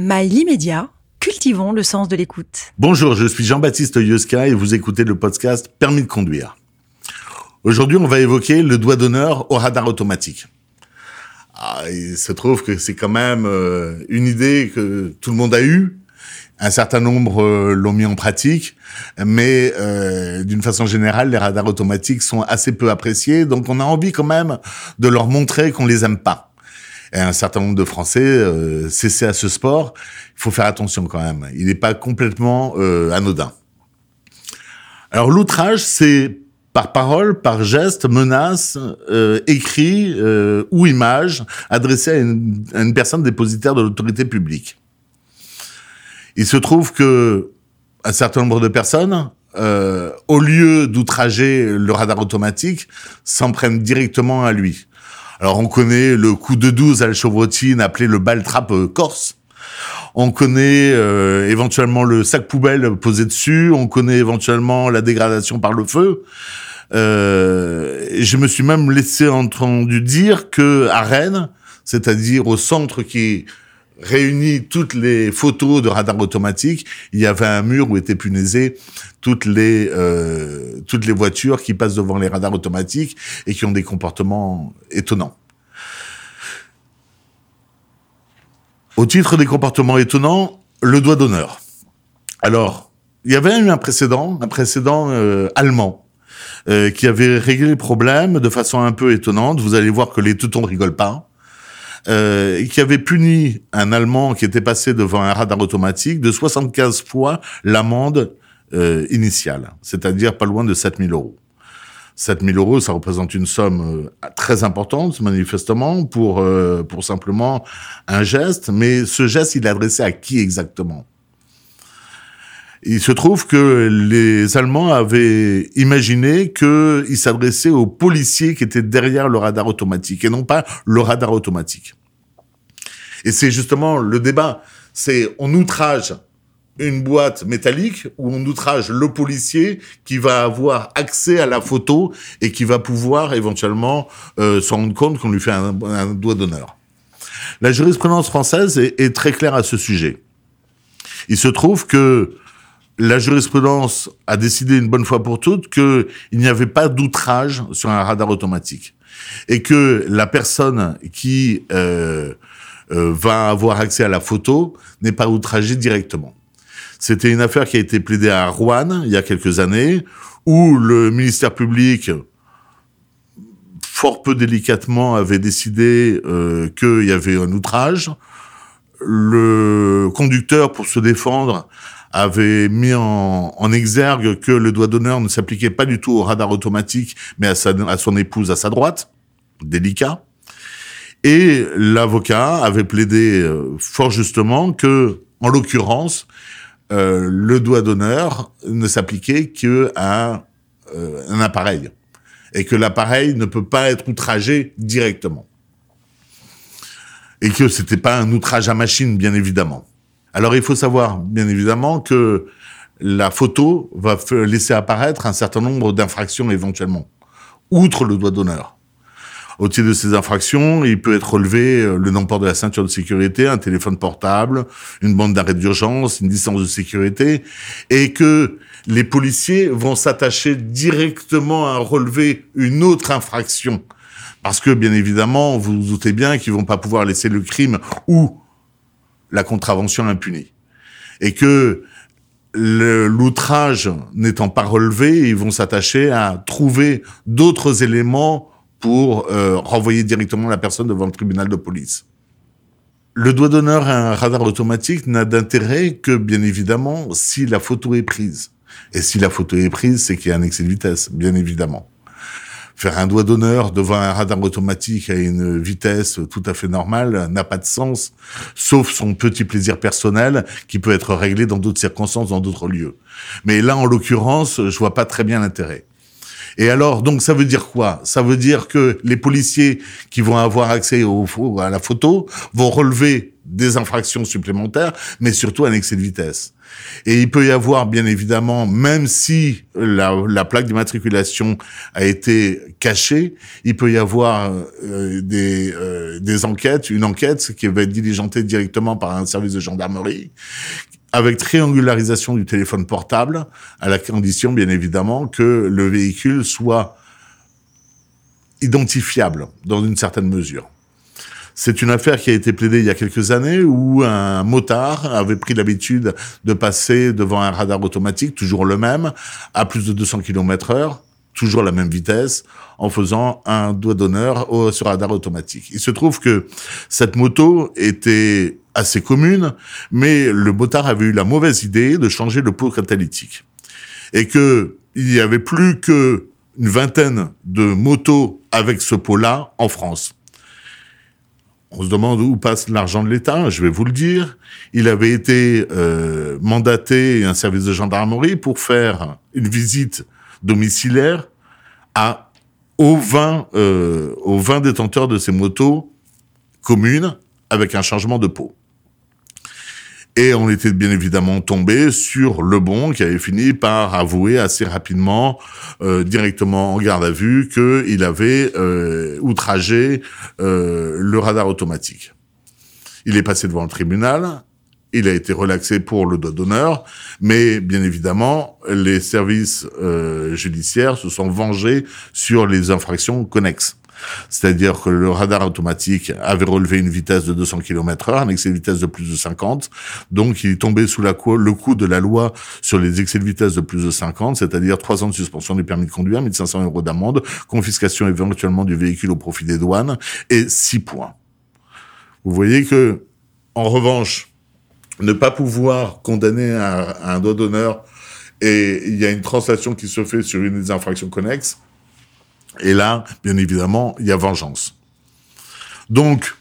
Mail immédiat, cultivons le sens de l'écoute. Bonjour, je suis Jean-Baptiste Yuska et vous écoutez le podcast Permis de conduire. Aujourd'hui, on va évoquer le doigt d'honneur au radar automatique. Ah, il se trouve que c'est quand même euh, une idée que tout le monde a eue. Un certain nombre euh, l'ont mis en pratique, mais euh, d'une façon générale, les radars automatiques sont assez peu appréciés, donc on a envie quand même de leur montrer qu'on les aime pas et un certain nombre de Français euh, cessaient à ce sport. Il faut faire attention quand même. Il n'est pas complètement euh, anodin. Alors l'outrage, c'est par parole, par geste, menace, euh, écrit euh, ou image adressé à une, à une personne dépositaire de l'autorité publique. Il se trouve que un certain nombre de personnes, euh, au lieu d'outrager le radar automatique, s'en prennent directement à lui. Alors on connaît le coup de 12 à la chevrotine appelé le baltrap euh, corse. On connaît euh, éventuellement le sac poubelle posé dessus. On connaît éventuellement la dégradation par le feu. Euh, je me suis même laissé entendu dire que à Rennes, c'est-à-dire au centre qui réunit toutes les photos de radar automatique, il y avait un mur où étaient punaisées toutes les euh, toutes les voitures qui passent devant les radars automatiques et qui ont des comportements étonnants. Au titre des comportements étonnants, le doigt d'honneur. Alors, il y avait eu un précédent, un précédent euh, allemand, euh, qui avait réglé le problème de façon un peu étonnante. Vous allez voir que les teutons rigolent pas. Euh, qui avait puni un Allemand qui était passé devant un radar automatique de 75 fois l'amende euh, initiale, c'est-à-dire pas loin de 7000 euros. 7000 euros, ça représente une somme euh, très importante, manifestement, pour, euh, pour simplement un geste. Mais ce geste, il est adressé à qui exactement? Il se trouve que les Allemands avaient imaginé qu'il s'adressait aux policiers qui étaient derrière le radar automatique et non pas le radar automatique. Et c'est justement le débat. C'est on outrage une boîte métallique où on outrage le policier qui va avoir accès à la photo et qui va pouvoir éventuellement euh, se rendre compte qu'on lui fait un, un doigt d'honneur. La jurisprudence française est, est, très claire à ce sujet. Il se trouve que la jurisprudence a décidé une bonne fois pour toutes qu'il n'y avait pas d'outrage sur un radar automatique et que la personne qui euh, euh, va avoir accès à la photo n'est pas outragée directement. C'était une affaire qui a été plaidée à Rouen il y a quelques années, où le ministère public, fort peu délicatement, avait décidé euh, qu'il y avait un outrage. Le conducteur, pour se défendre, avait mis en, exergue que le doigt d'honneur ne s'appliquait pas du tout au radar automatique, mais à son épouse à sa droite. Délicat. Et l'avocat avait plaidé euh, fort justement que, en l'occurrence, euh, le doigt d'honneur ne s'appliquait que à euh, un appareil et que l'appareil ne peut pas être outragé directement et que c'était pas un outrage à machine bien évidemment. Alors il faut savoir bien évidemment que la photo va laisser apparaître un certain nombre d'infractions éventuellement outre le doigt d'honneur. Au titre de ces infractions, il peut être relevé euh, le non-port de la ceinture de sécurité, un téléphone portable, une bande d'arrêt d'urgence, une distance de sécurité, et que les policiers vont s'attacher directement à relever une autre infraction. Parce que, bien évidemment, vous vous doutez bien qu'ils vont pas pouvoir laisser le crime ou la contravention impunie. Et que l'outrage n'étant pas relevé, ils vont s'attacher à trouver d'autres éléments pour euh, renvoyer directement la personne devant le tribunal de police. Le doigt d'honneur à un radar automatique n'a d'intérêt que, bien évidemment, si la photo est prise. Et si la photo est prise, c'est qu'il y a un excès de vitesse, bien évidemment. Faire un doigt d'honneur devant un radar automatique à une vitesse tout à fait normale n'a pas de sens, sauf son petit plaisir personnel qui peut être réglé dans d'autres circonstances, dans d'autres lieux. Mais là, en l'occurrence, je vois pas très bien l'intérêt. Et alors, donc, ça veut dire quoi? Ça veut dire que les policiers qui vont avoir accès au, à la photo vont relever des infractions supplémentaires, mais surtout un excès de vitesse. Et il peut y avoir, bien évidemment, même si la, la plaque d'immatriculation a été cachée, il peut y avoir euh, des, euh, des enquêtes, une enquête qui va être diligentée directement par un service de gendarmerie, avec triangularisation du téléphone portable, à la condition, bien évidemment, que le véhicule soit identifiable dans une certaine mesure. C'est une affaire qui a été plaidée il y a quelques années où un motard avait pris l'habitude de passer devant un radar automatique, toujours le même, à plus de 200 km heure, toujours la même vitesse, en faisant un doigt d'honneur sur radar automatique. Il se trouve que cette moto était assez commune, mais le motard avait eu la mauvaise idée de changer le pot catalytique. Et que il n'y avait plus que une vingtaine de motos avec ce pot-là en France. On se demande où passe l'argent de l'État, je vais vous le dire. Il avait été euh, mandaté un service de gendarmerie pour faire une visite domiciliaire à aux 20 euh, aux 20 détenteurs de ces motos communes avec un changement de pot. Et on était bien évidemment tombé sur le bon qui avait fini par avouer assez rapidement, euh, directement en garde à vue, qu'il avait euh, outragé euh, le radar automatique. Il est passé devant le tribunal, il a été relaxé pour le doigt d'honneur, mais bien évidemment, les services judiciaires se sont vengés sur les infractions connexes. C'est-à-dire que le radar automatique avait relevé une vitesse de 200 km heure, un excès de vitesse de plus de 50. Donc, il est tombé sous la le coup de la loi sur les excès de vitesse de plus de 50, c'est-à-dire 3 ans de suspension du permis de conduire, 1500 euros d'amende, confiscation éventuellement du véhicule au profit des douanes et 6 points. Vous voyez que, en revanche, ne pas pouvoir condamner un, un doigt d'honneur et il y a une translation qui se fait sur une des infractions connexes, et là, bien évidemment, il y a vengeance. Donc,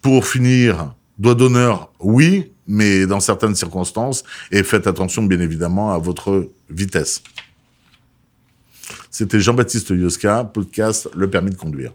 pour finir, doigt d'honneur, oui, mais dans certaines circonstances, et faites attention, bien évidemment, à votre vitesse. C'était Jean-Baptiste Yoska, podcast Le permis de conduire.